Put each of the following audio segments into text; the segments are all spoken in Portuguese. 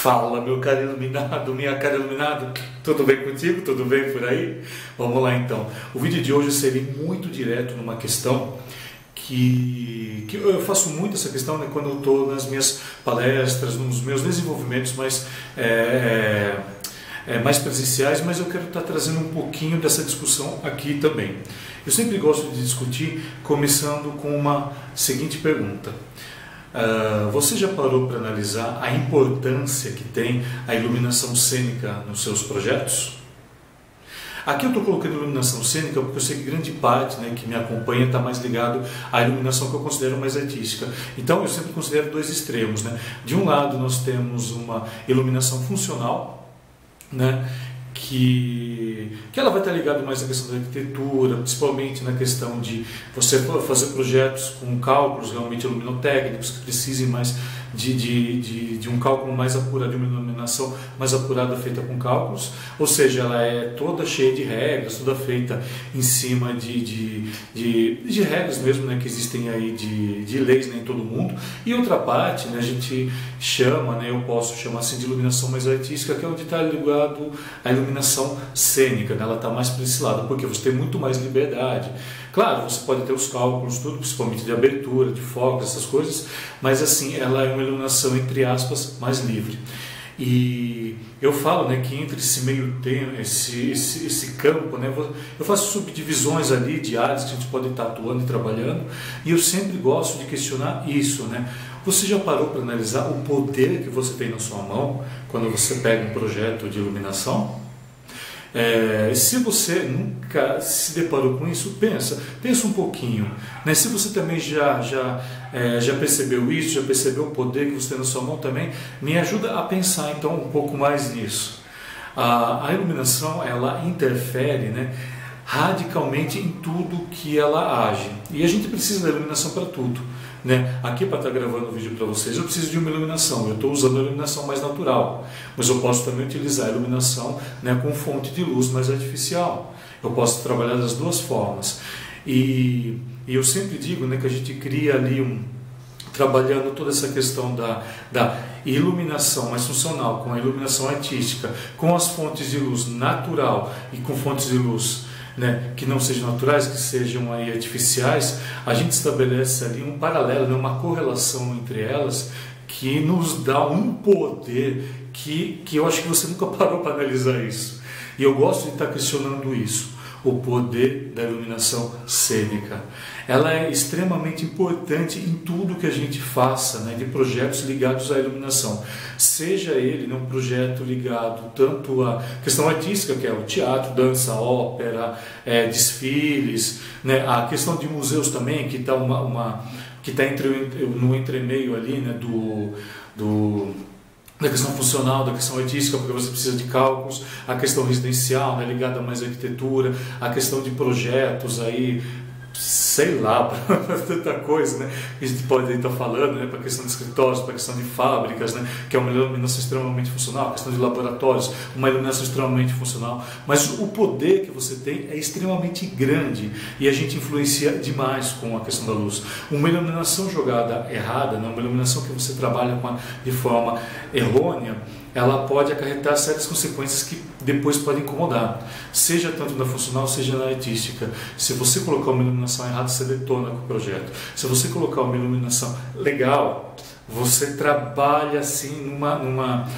Fala, meu caro iluminado, minha cara iluminado, tudo bem contigo? Tudo bem por aí? Vamos lá então. O vídeo de hoje seria muito direto numa questão que, que eu faço muito essa questão né, quando eu estou nas minhas palestras, nos meus desenvolvimentos mais, é, é, mais presenciais, mas eu quero estar trazendo um pouquinho dessa discussão aqui também. Eu sempre gosto de discutir começando com uma seguinte pergunta. Uh, você já parou para analisar a importância que tem a iluminação cênica nos seus projetos? Aqui eu estou colocando iluminação cênica porque eu sei que grande parte né, que me acompanha está mais ligado à iluminação que eu considero mais artística. Então eu sempre considero dois extremos. Né? De um lado nós temos uma iluminação funcional, né, que, que ela vai estar ligada mais à questão da arquitetura, principalmente na questão de você fazer projetos com cálculos realmente luminotécnicos que precisem mais de, de, de, de, um cálculo mais apurado, de uma iluminação mais apurada feita com cálculos, ou seja, ela é toda cheia de regras, toda feita em cima de, de, de, de regras mesmo né, que existem aí de, de leis né, em todo mundo. E outra parte, né, a gente chama, né, eu posso chamar assim de iluminação mais artística, que é onde está ligado à iluminação cênica, né, ela está mais para esse lado, porque você tem muito mais liberdade. Claro, você pode ter os cálculos, tudo, principalmente de abertura, de foco, essas coisas, mas assim, ela é uma iluminação, entre aspas, mais livre. E eu falo né, que entre esse meio tempo, esse, esse, esse campo, né, eu faço subdivisões ali de áreas que a gente pode estar atuando e trabalhando, e eu sempre gosto de questionar isso. Né? Você já parou para analisar o poder que você tem na sua mão quando você pega um projeto de iluminação? É, se você nunca se deparou com isso, pensa, pensa um pouquinho. Né? Se você também já, já, é, já percebeu isso, já percebeu o poder que você tem na sua mão também, me ajuda a pensar então um pouco mais nisso. A, a iluminação ela interfere, né? Radicalmente em tudo que ela age. E a gente precisa da iluminação para tudo. Né? Aqui para estar tá gravando o vídeo para vocês, eu preciso de uma iluminação. Eu estou usando a iluminação mais natural, mas eu posso também utilizar a iluminação né, com fonte de luz mais artificial. Eu posso trabalhar das duas formas. E, e eu sempre digo né, que a gente cria ali um trabalhando toda essa questão da, da iluminação mais funcional com a iluminação artística, com as fontes de luz natural e com fontes de luz né, que não sejam naturais, que sejam aí artificiais, a gente estabelece ali um paralelo, né, uma correlação entre elas que nos dá um poder que, que eu acho que você nunca parou para analisar isso. E eu gosto de estar questionando isso o poder da iluminação cênica. Ela é extremamente importante em tudo que a gente faça, né, de projetos ligados à iluminação. Seja ele né, um projeto ligado tanto à questão artística, que é o teatro, dança, ópera, é, desfiles, né, a questão de museus também, que está uma, uma, tá entre, no entremeio ali né, do, do da questão funcional, da questão artística, porque você precisa de cálculos, a questão residencial, né, ligada mais à arquitetura, a questão de projetos aí sei lá, para tanta coisa, né? A gente pode estar falando, né? Para a questão de escritórios, para a questão de fábricas, né? Que é uma iluminação extremamente funcional, a questão de laboratórios, uma iluminação extremamente funcional. Mas o poder que você tem é extremamente grande e a gente influencia demais com a questão da luz. Uma iluminação jogada errada, né? uma iluminação que você trabalha a, de forma errônea, ela pode acarretar sérias consequências que depois podem incomodar, seja tanto na funcional, seja na artística. Se você colocar uma iluminação errada, você detona com o projeto. Se você colocar uma iluminação legal, você trabalha assim numa, numa,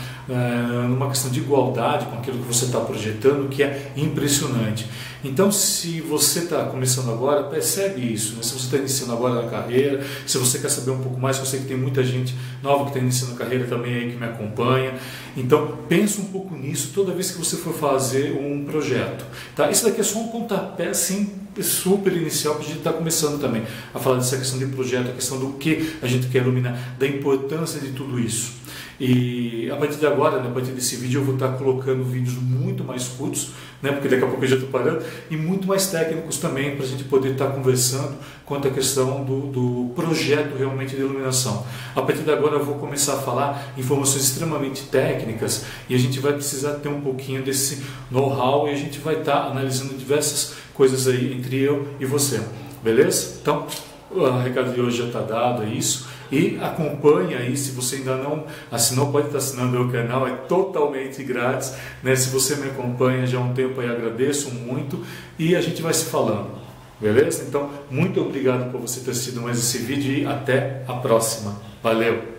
numa questão de igualdade com aquilo que você está projetando, que é impressionante. Então, se você está começando agora, percebe isso. Né? Se você está iniciando agora na carreira, se você quer saber um pouco mais, eu sei que tem muita gente nova que está iniciando a carreira também aí que me acompanha. Então, pense um pouco nisso toda vez que você for fazer um projeto. Tá? Isso daqui é só um pontapé assim super inicial que a gente está começando também a falar dessa questão de projeto, a questão do que a gente quer iluminar, da importância de tudo isso. E a partir de agora, né, a partir desse vídeo, eu vou estar colocando vídeos muito mais curtos, né, porque daqui a pouco eu já estou parando, e muito mais técnicos também, para a gente poder estar conversando quanto à questão do, do projeto realmente de iluminação. A partir de agora, eu vou começar a falar informações extremamente técnicas e a gente vai precisar ter um pouquinho desse know-how e a gente vai estar analisando diversas coisas aí entre eu e você. Beleza? Então, o recado de hoje já está dado, é isso. E acompanhe aí, se você ainda não assinou, pode estar assinando o canal, é totalmente grátis. Né? Se você me acompanha já há um tempo, aí agradeço muito e a gente vai se falando. Beleza? Então, muito obrigado por você ter assistido mais esse vídeo e até a próxima. Valeu!